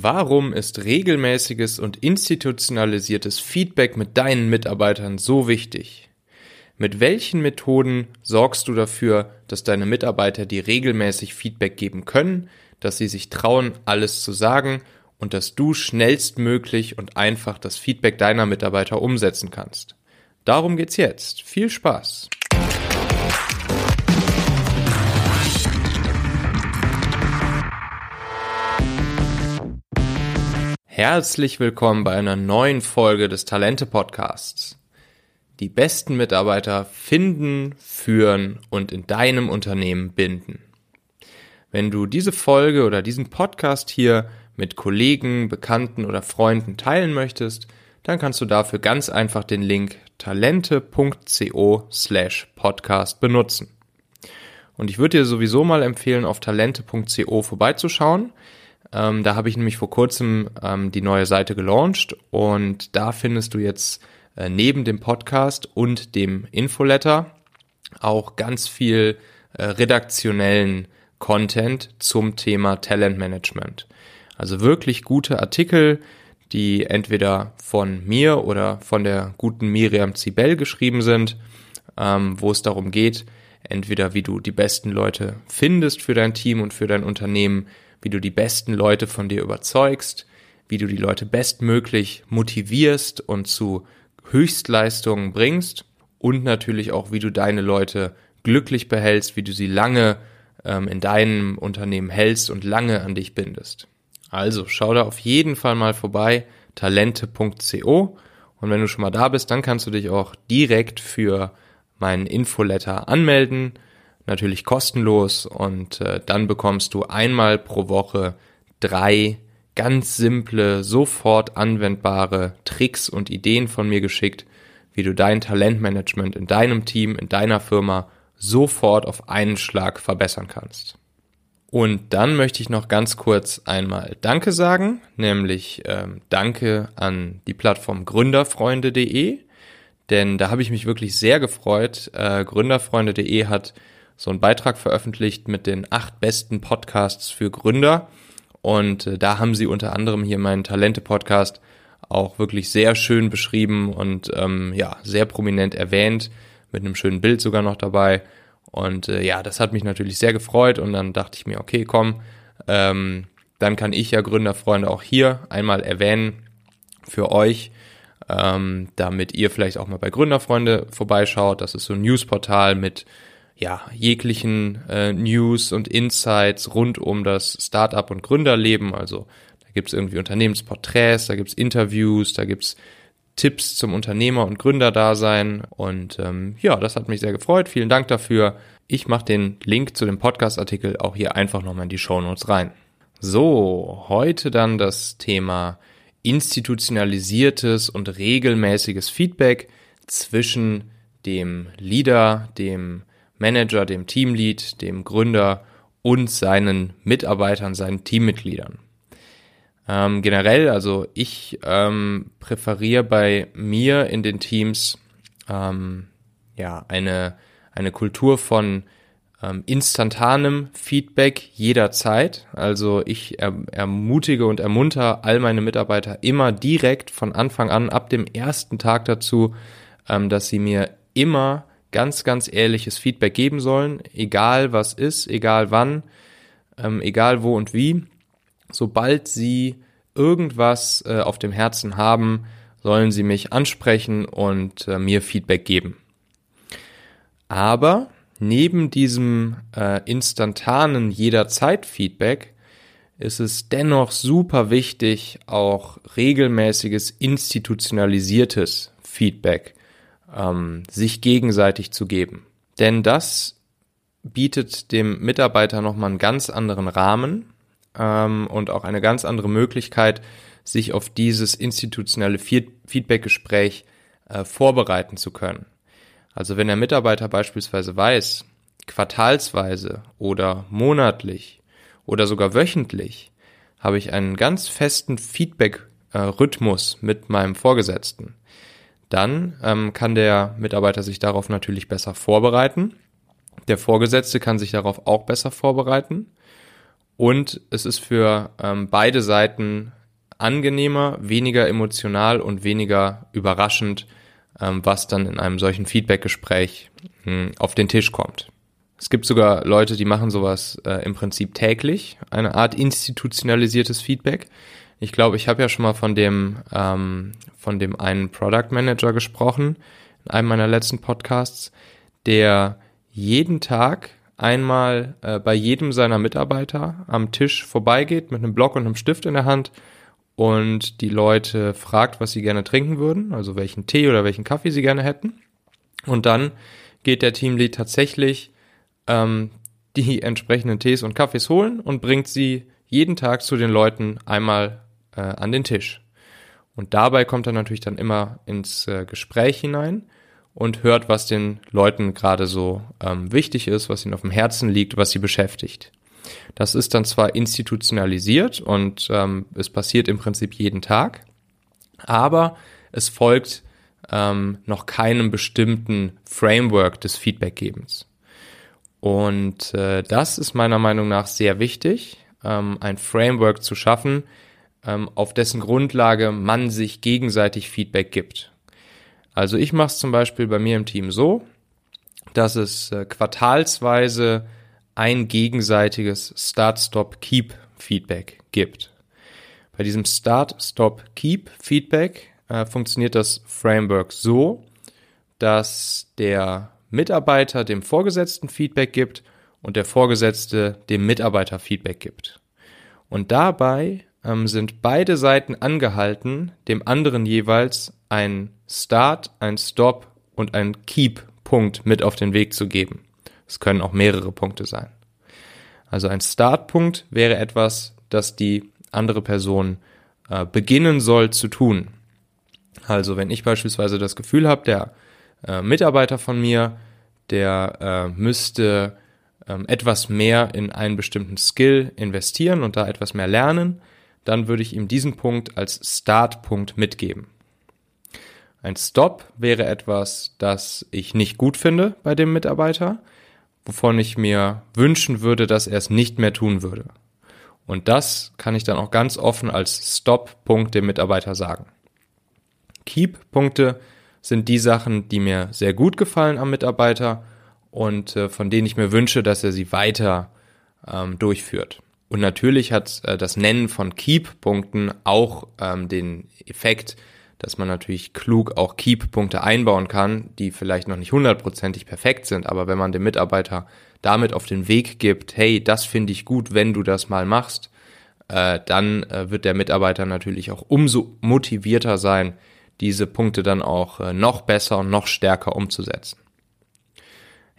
Warum ist regelmäßiges und institutionalisiertes Feedback mit deinen Mitarbeitern so wichtig? Mit welchen Methoden sorgst du dafür, dass deine Mitarbeiter dir regelmäßig Feedback geben können, dass sie sich trauen, alles zu sagen und dass du schnellstmöglich und einfach das Feedback deiner Mitarbeiter umsetzen kannst? Darum geht's jetzt. Viel Spaß! Herzlich willkommen bei einer neuen Folge des Talente Podcasts. Die besten Mitarbeiter finden, führen und in deinem Unternehmen binden. Wenn du diese Folge oder diesen Podcast hier mit Kollegen, Bekannten oder Freunden teilen möchtest, dann kannst du dafür ganz einfach den Link talente.co slash podcast benutzen. Und ich würde dir sowieso mal empfehlen, auf talente.co vorbeizuschauen. Ähm, da habe ich nämlich vor kurzem ähm, die neue Seite gelauncht und da findest du jetzt äh, neben dem Podcast und dem Infoletter auch ganz viel äh, redaktionellen Content zum Thema Talentmanagement. Also wirklich gute Artikel, die entweder von mir oder von der guten Miriam Zibel geschrieben sind, ähm, wo es darum geht, entweder wie du die besten Leute findest für dein Team und für dein Unternehmen, wie du die besten Leute von dir überzeugst, wie du die Leute bestmöglich motivierst und zu Höchstleistungen bringst und natürlich auch, wie du deine Leute glücklich behältst, wie du sie lange ähm, in deinem Unternehmen hältst und lange an dich bindest. Also schau da auf jeden Fall mal vorbei, talente.co und wenn du schon mal da bist, dann kannst du dich auch direkt für meinen Infoletter anmelden natürlich kostenlos und äh, dann bekommst du einmal pro Woche drei ganz simple, sofort anwendbare Tricks und Ideen von mir geschickt, wie du dein Talentmanagement in deinem Team, in deiner Firma sofort auf einen Schlag verbessern kannst. Und dann möchte ich noch ganz kurz einmal Danke sagen, nämlich ähm, Danke an die Plattform gründerfreunde.de, denn da habe ich mich wirklich sehr gefreut. Äh, gründerfreunde.de hat so einen Beitrag veröffentlicht mit den acht besten Podcasts für Gründer. Und äh, da haben sie unter anderem hier meinen Talente-Podcast auch wirklich sehr schön beschrieben und ähm, ja, sehr prominent erwähnt, mit einem schönen Bild sogar noch dabei. Und äh, ja, das hat mich natürlich sehr gefreut und dann dachte ich mir, okay, komm, ähm, dann kann ich ja Gründerfreunde auch hier einmal erwähnen für euch, ähm, damit ihr vielleicht auch mal bei Gründerfreunde vorbeischaut. Das ist so ein Newsportal mit ja, jeglichen äh, News und Insights rund um das Startup und Gründerleben. Also da gibt's irgendwie Unternehmensporträts, da gibt's Interviews, da gibt's Tipps zum Unternehmer- und Gründerdasein. Und ähm, ja, das hat mich sehr gefreut. Vielen Dank dafür. Ich mache den Link zu dem Podcast-Artikel auch hier einfach nochmal in die Show Notes rein. So, heute dann das Thema institutionalisiertes und regelmäßiges Feedback zwischen dem Leader, dem Manager, dem Teamlead, dem Gründer und seinen Mitarbeitern, seinen Teammitgliedern. Ähm, generell, also ich ähm, präferiere bei mir in den Teams ähm, ja eine eine Kultur von ähm, instantanem Feedback jederzeit. Also ich er, ermutige und ermunter all meine Mitarbeiter immer direkt von Anfang an ab dem ersten Tag dazu, ähm, dass sie mir immer ganz, ganz ehrliches Feedback geben sollen, egal was ist, egal wann, ähm, egal wo und wie. Sobald sie irgendwas äh, auf dem Herzen haben, sollen sie mich ansprechen und äh, mir Feedback geben. Aber neben diesem äh, instantanen jederzeit-Feedback ist es dennoch super wichtig, auch regelmäßiges institutionalisiertes Feedback ähm, sich gegenseitig zu geben. Denn das bietet dem Mitarbeiter nochmal einen ganz anderen Rahmen ähm, und auch eine ganz andere Möglichkeit, sich auf dieses institutionelle Feedbackgespräch äh, vorbereiten zu können. Also wenn der Mitarbeiter beispielsweise weiß, quartalsweise oder monatlich oder sogar wöchentlich habe ich einen ganz festen Feedback-Rhythmus äh, mit meinem Vorgesetzten dann ähm, kann der Mitarbeiter sich darauf natürlich besser vorbereiten. Der Vorgesetzte kann sich darauf auch besser vorbereiten. Und es ist für ähm, beide Seiten angenehmer, weniger emotional und weniger überraschend, ähm, was dann in einem solchen Feedbackgespräch hm, auf den Tisch kommt. Es gibt sogar Leute, die machen sowas äh, im Prinzip täglich, eine Art institutionalisiertes Feedback. Ich glaube, ich habe ja schon mal von dem ähm, von dem einen Product Manager gesprochen in einem meiner letzten Podcasts, der jeden Tag einmal äh, bei jedem seiner Mitarbeiter am Tisch vorbeigeht mit einem Block und einem Stift in der Hand und die Leute fragt, was sie gerne trinken würden, also welchen Tee oder welchen Kaffee sie gerne hätten. Und dann geht der Teamlead tatsächlich ähm, die entsprechenden Tees und Kaffees holen und bringt sie jeden Tag zu den Leuten einmal äh, an den Tisch. Und dabei kommt er natürlich dann immer ins äh, Gespräch hinein und hört, was den Leuten gerade so ähm, wichtig ist, was ihnen auf dem Herzen liegt, was sie beschäftigt. Das ist dann zwar institutionalisiert und ähm, es passiert im Prinzip jeden Tag, aber es folgt ähm, noch keinem bestimmten Framework des Feedbackgebens. Und äh, das ist meiner Meinung nach sehr wichtig, ähm, ein Framework zu schaffen, auf dessen Grundlage man sich gegenseitig Feedback gibt. Also ich mache es zum Beispiel bei mir im Team so, dass es äh, quartalsweise ein gegenseitiges Start-Stop-Keep-Feedback gibt. Bei diesem Start-Stop-Keep-Feedback äh, funktioniert das Framework so, dass der Mitarbeiter dem Vorgesetzten Feedback gibt und der Vorgesetzte dem Mitarbeiter Feedback gibt. Und dabei ähm, sind beide Seiten angehalten, dem anderen jeweils ein Start, ein Stop und ein Keep-Punkt mit auf den Weg zu geben. Es können auch mehrere Punkte sein. Also ein Startpunkt wäre etwas, das die andere Person äh, beginnen soll zu tun. Also wenn ich beispielsweise das Gefühl habe, der äh, Mitarbeiter von mir, der äh, müsste ähm, etwas mehr in einen bestimmten Skill investieren und da etwas mehr lernen, dann würde ich ihm diesen Punkt als Startpunkt mitgeben. Ein Stop wäre etwas, das ich nicht gut finde bei dem Mitarbeiter wovon ich mir wünschen würde, dass er es nicht mehr tun würde. Und das kann ich dann auch ganz offen als Stop-Punkt dem Mitarbeiter sagen. Keep-Punkte sind die Sachen, die mir sehr gut gefallen am Mitarbeiter und äh, von denen ich mir wünsche, dass er sie weiter ähm, durchführt. Und natürlich hat äh, das Nennen von Keep-Punkten auch ähm, den Effekt, dass man natürlich klug auch Keep-Punkte einbauen kann, die vielleicht noch nicht hundertprozentig perfekt sind, aber wenn man dem Mitarbeiter damit auf den Weg gibt, hey, das finde ich gut, wenn du das mal machst, äh, dann äh, wird der Mitarbeiter natürlich auch umso motivierter sein, diese Punkte dann auch äh, noch besser und noch stärker umzusetzen.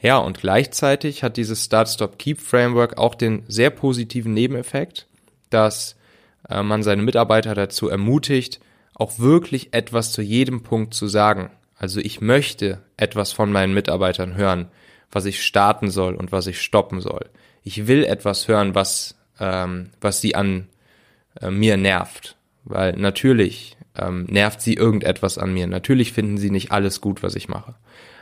Ja, und gleichzeitig hat dieses Start-Stop-Keep-Framework auch den sehr positiven Nebeneffekt, dass äh, man seine Mitarbeiter dazu ermutigt, auch wirklich etwas zu jedem Punkt zu sagen. Also ich möchte etwas von meinen Mitarbeitern hören, was ich starten soll und was ich stoppen soll. Ich will etwas hören, was, ähm, was sie an äh, mir nervt. Weil natürlich ähm, nervt sie irgendetwas an mir. Natürlich finden sie nicht alles gut, was ich mache.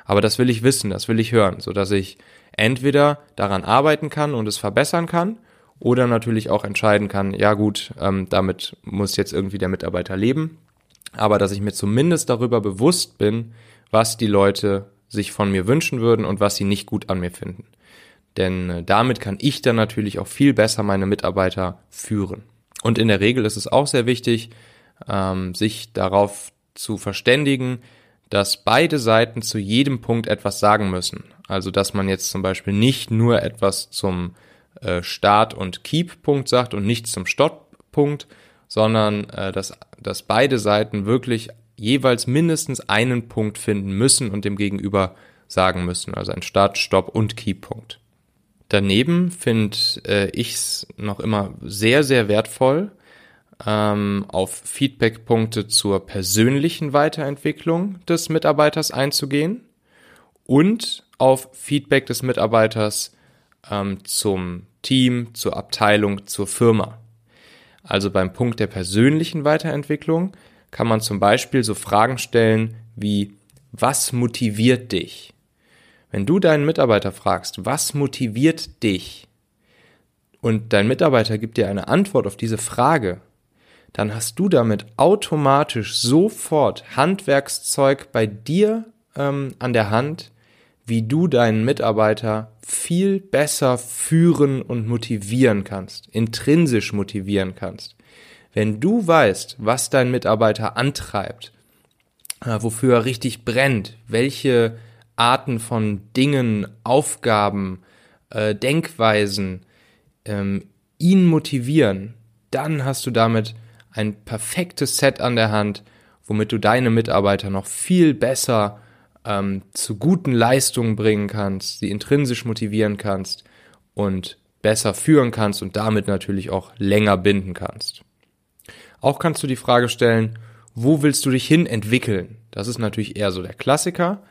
Aber das will ich wissen, das will ich hören, so dass ich entweder daran arbeiten kann und es verbessern kann oder natürlich auch entscheiden kann, ja gut, ähm, damit muss jetzt irgendwie der Mitarbeiter leben aber dass ich mir zumindest darüber bewusst bin, was die Leute sich von mir wünschen würden und was sie nicht gut an mir finden. Denn äh, damit kann ich dann natürlich auch viel besser meine Mitarbeiter führen. Und in der Regel ist es auch sehr wichtig, ähm, sich darauf zu verständigen, dass beide Seiten zu jedem Punkt etwas sagen müssen. Also dass man jetzt zum Beispiel nicht nur etwas zum äh, Start- und Keep-Punkt sagt und nicht zum Stopp-Punkt, sondern äh, dass, dass beide Seiten wirklich jeweils mindestens einen Punkt finden müssen und dem Gegenüber sagen müssen, also ein Start, Stopp und Keypunkt. Daneben finde äh, ich es noch immer sehr, sehr wertvoll, ähm, auf Feedbackpunkte zur persönlichen Weiterentwicklung des Mitarbeiters einzugehen und auf Feedback des Mitarbeiters ähm, zum Team, zur Abteilung, zur Firma. Also beim Punkt der persönlichen Weiterentwicklung kann man zum Beispiel so Fragen stellen wie, was motiviert dich? Wenn du deinen Mitarbeiter fragst, was motiviert dich? und dein Mitarbeiter gibt dir eine Antwort auf diese Frage, dann hast du damit automatisch sofort Handwerkszeug bei dir ähm, an der Hand, wie du deinen Mitarbeiter viel besser führen und motivieren kannst, intrinsisch motivieren kannst. Wenn du weißt, was dein Mitarbeiter antreibt, äh, wofür er richtig brennt, welche Arten von Dingen, Aufgaben, äh, Denkweisen ähm, ihn motivieren, dann hast du damit ein perfektes Set an der Hand, womit du deine Mitarbeiter noch viel besser ähm, zu guten Leistungen bringen kannst, sie intrinsisch motivieren kannst und besser führen kannst und damit natürlich auch länger binden kannst. Auch kannst du die Frage stellen, wo willst du dich hin entwickeln? Das ist natürlich eher so der Klassiker.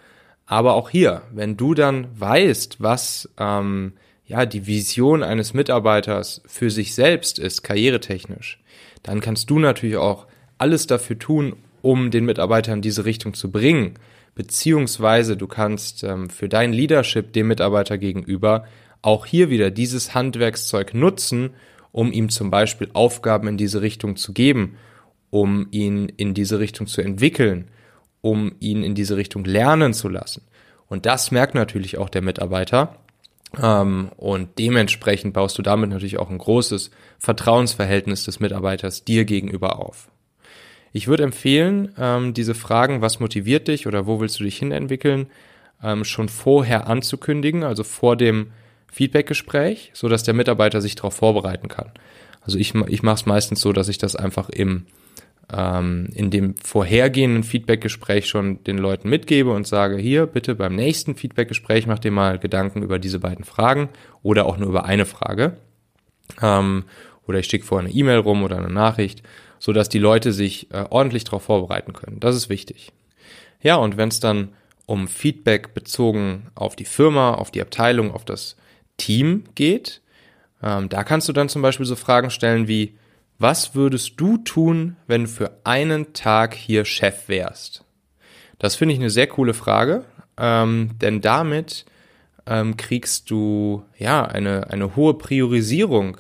Aber auch hier, wenn du dann weißt, was ähm, ja die Vision eines Mitarbeiters für sich selbst ist, karrieretechnisch, dann kannst du natürlich auch alles dafür tun, um den Mitarbeiter in diese Richtung zu bringen. Beziehungsweise du kannst ähm, für dein Leadership dem Mitarbeiter gegenüber auch hier wieder dieses Handwerkszeug nutzen, um ihm zum Beispiel Aufgaben in diese Richtung zu geben, um ihn in diese Richtung zu entwickeln, um ihn in diese Richtung lernen zu lassen. Und das merkt natürlich auch der Mitarbeiter. Ähm, und dementsprechend baust du damit natürlich auch ein großes Vertrauensverhältnis des Mitarbeiters dir gegenüber auf. Ich würde empfehlen, ähm, diese Fragen, was motiviert dich oder wo willst du dich hinentwickeln, ähm, schon vorher anzukündigen, also vor dem Feedbackgespräch, so dass der Mitarbeiter sich darauf vorbereiten kann. Also ich, ich mache es meistens so, dass ich das einfach im ähm, in dem vorhergehenden Feedbackgespräch schon den Leuten mitgebe und sage, hier bitte beim nächsten Feedbackgespräch mach dir mal Gedanken über diese beiden Fragen oder auch nur über eine Frage. Ähm, oder ich schicke vorher eine E-Mail rum oder eine Nachricht, so dass die Leute sich äh, ordentlich darauf vorbereiten können. Das ist wichtig. Ja, und wenn es dann um Feedback bezogen auf die Firma, auf die Abteilung, auf das Team geht, ähm, da kannst du dann zum Beispiel so Fragen stellen wie, was würdest du tun, wenn du für einen Tag hier Chef wärst? Das finde ich eine sehr coole Frage, ähm, denn damit ähm, kriegst du ja eine, eine hohe Priorisierung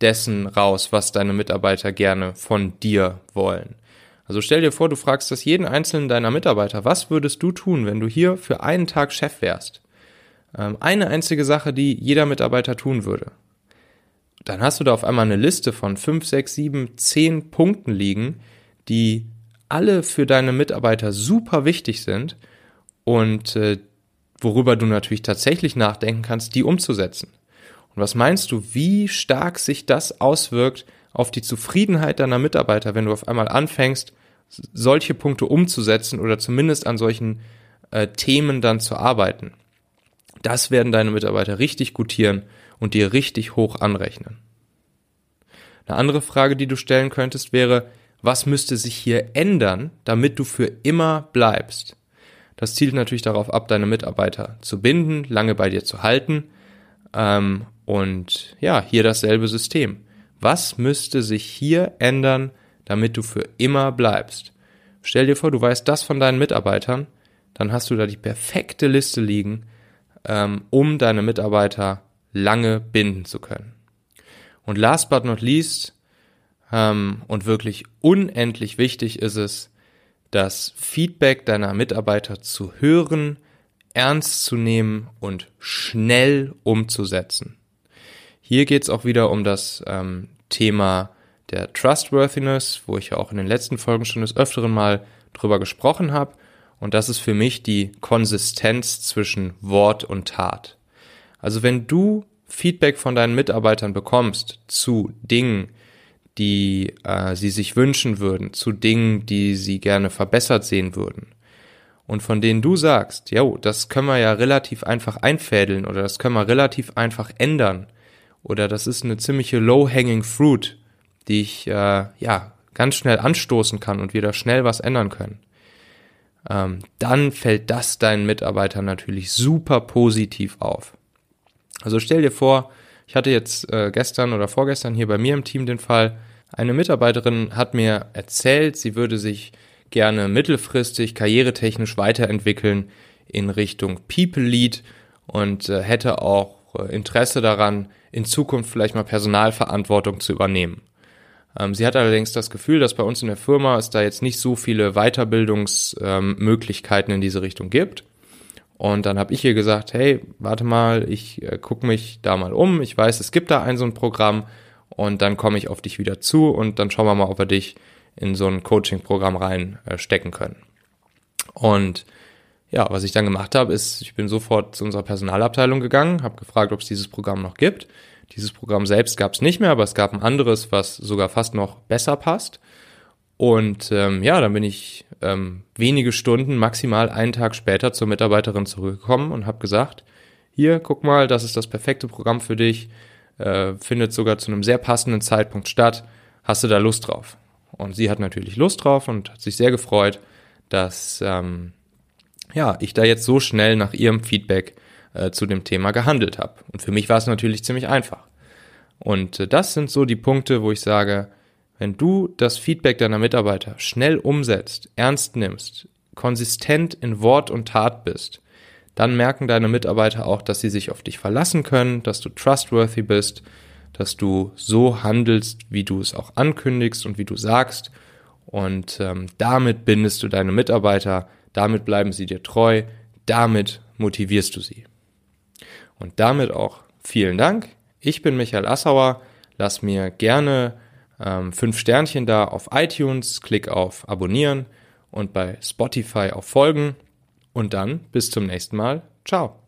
dessen raus, was deine Mitarbeiter gerne von dir wollen. Also stell dir vor, du fragst das jeden einzelnen deiner Mitarbeiter, was würdest du tun, wenn du hier für einen Tag Chef wärst? Ähm, eine einzige Sache, die jeder Mitarbeiter tun würde dann hast du da auf einmal eine Liste von fünf, sechs, sieben, zehn Punkten liegen, die alle für deine Mitarbeiter super wichtig sind und äh, worüber du natürlich tatsächlich nachdenken kannst, die umzusetzen. Und was meinst du, wie stark sich das auswirkt auf die Zufriedenheit deiner Mitarbeiter, wenn du auf einmal anfängst, solche Punkte umzusetzen oder zumindest an solchen äh, Themen dann zu arbeiten? Das werden deine Mitarbeiter richtig gutieren und dir richtig hoch anrechnen. Eine andere Frage, die du stellen könntest, wäre, was müsste sich hier ändern, damit du für immer bleibst? Das zielt natürlich darauf ab, deine Mitarbeiter zu binden, lange bei dir zu halten. Ähm, und ja, hier dasselbe System. Was müsste sich hier ändern, damit du für immer bleibst? Stell dir vor, du weißt das von deinen Mitarbeitern, dann hast du da die perfekte Liste liegen, ähm, um deine Mitarbeiter lange binden zu können. Und last but not least, ähm, und wirklich unendlich wichtig ist es, das Feedback deiner Mitarbeiter zu hören, ernst zu nehmen und schnell umzusetzen. Hier geht es auch wieder um das ähm, Thema der Trustworthiness, wo ich ja auch in den letzten Folgen schon des Öfteren mal drüber gesprochen habe. Und das ist für mich die Konsistenz zwischen Wort und Tat. Also wenn du Feedback von deinen Mitarbeitern bekommst zu Dingen, die äh, sie sich wünschen würden, zu Dingen, die sie gerne verbessert sehen würden, und von denen du sagst, ja, das können wir ja relativ einfach einfädeln oder das können wir relativ einfach ändern oder das ist eine ziemliche low-hanging fruit, die ich äh, ja ganz schnell anstoßen kann und wir da schnell was ändern können, ähm, dann fällt das deinen Mitarbeitern natürlich super positiv auf. Also stell dir vor, ich hatte jetzt äh, gestern oder vorgestern hier bei mir im Team den Fall, eine Mitarbeiterin hat mir erzählt, sie würde sich gerne mittelfristig karrieretechnisch weiterentwickeln in Richtung People Lead und äh, hätte auch äh, Interesse daran, in Zukunft vielleicht mal Personalverantwortung zu übernehmen. Ähm, sie hat allerdings das Gefühl, dass bei uns in der Firma es da jetzt nicht so viele Weiterbildungsmöglichkeiten ähm, in diese Richtung gibt. Und dann habe ich ihr gesagt, hey, warte mal, ich äh, gucke mich da mal um. Ich weiß, es gibt da ein so ein Programm und dann komme ich auf dich wieder zu und dann schauen wir mal, ob wir dich in so ein Coaching-Programm reinstecken äh, können. Und ja, was ich dann gemacht habe, ist, ich bin sofort zu unserer Personalabteilung gegangen, habe gefragt, ob es dieses Programm noch gibt. Dieses Programm selbst gab es nicht mehr, aber es gab ein anderes, was sogar fast noch besser passt. Und ähm, ja, dann bin ich ähm, wenige Stunden, maximal einen Tag später zur Mitarbeiterin zurückgekommen und habe gesagt, hier, guck mal, das ist das perfekte Programm für dich, äh, findet sogar zu einem sehr passenden Zeitpunkt statt. Hast du da Lust drauf? Und sie hat natürlich Lust drauf und hat sich sehr gefreut, dass ähm, ja, ich da jetzt so schnell nach ihrem Feedback äh, zu dem Thema gehandelt habe. Und für mich war es natürlich ziemlich einfach. Und äh, das sind so die Punkte, wo ich sage, wenn du das Feedback deiner Mitarbeiter schnell umsetzt, ernst nimmst, konsistent in Wort und Tat bist, dann merken deine Mitarbeiter auch, dass sie sich auf dich verlassen können, dass du trustworthy bist, dass du so handelst, wie du es auch ankündigst und wie du sagst. Und ähm, damit bindest du deine Mitarbeiter damit bleiben sie dir treu, damit motivierst du sie. Und damit auch vielen Dank. Ich bin Michael Assauer. Lass mir gerne ähm, fünf Sternchen da auf iTunes, klick auf Abonnieren und bei Spotify auf Folgen. Und dann bis zum nächsten Mal. Ciao.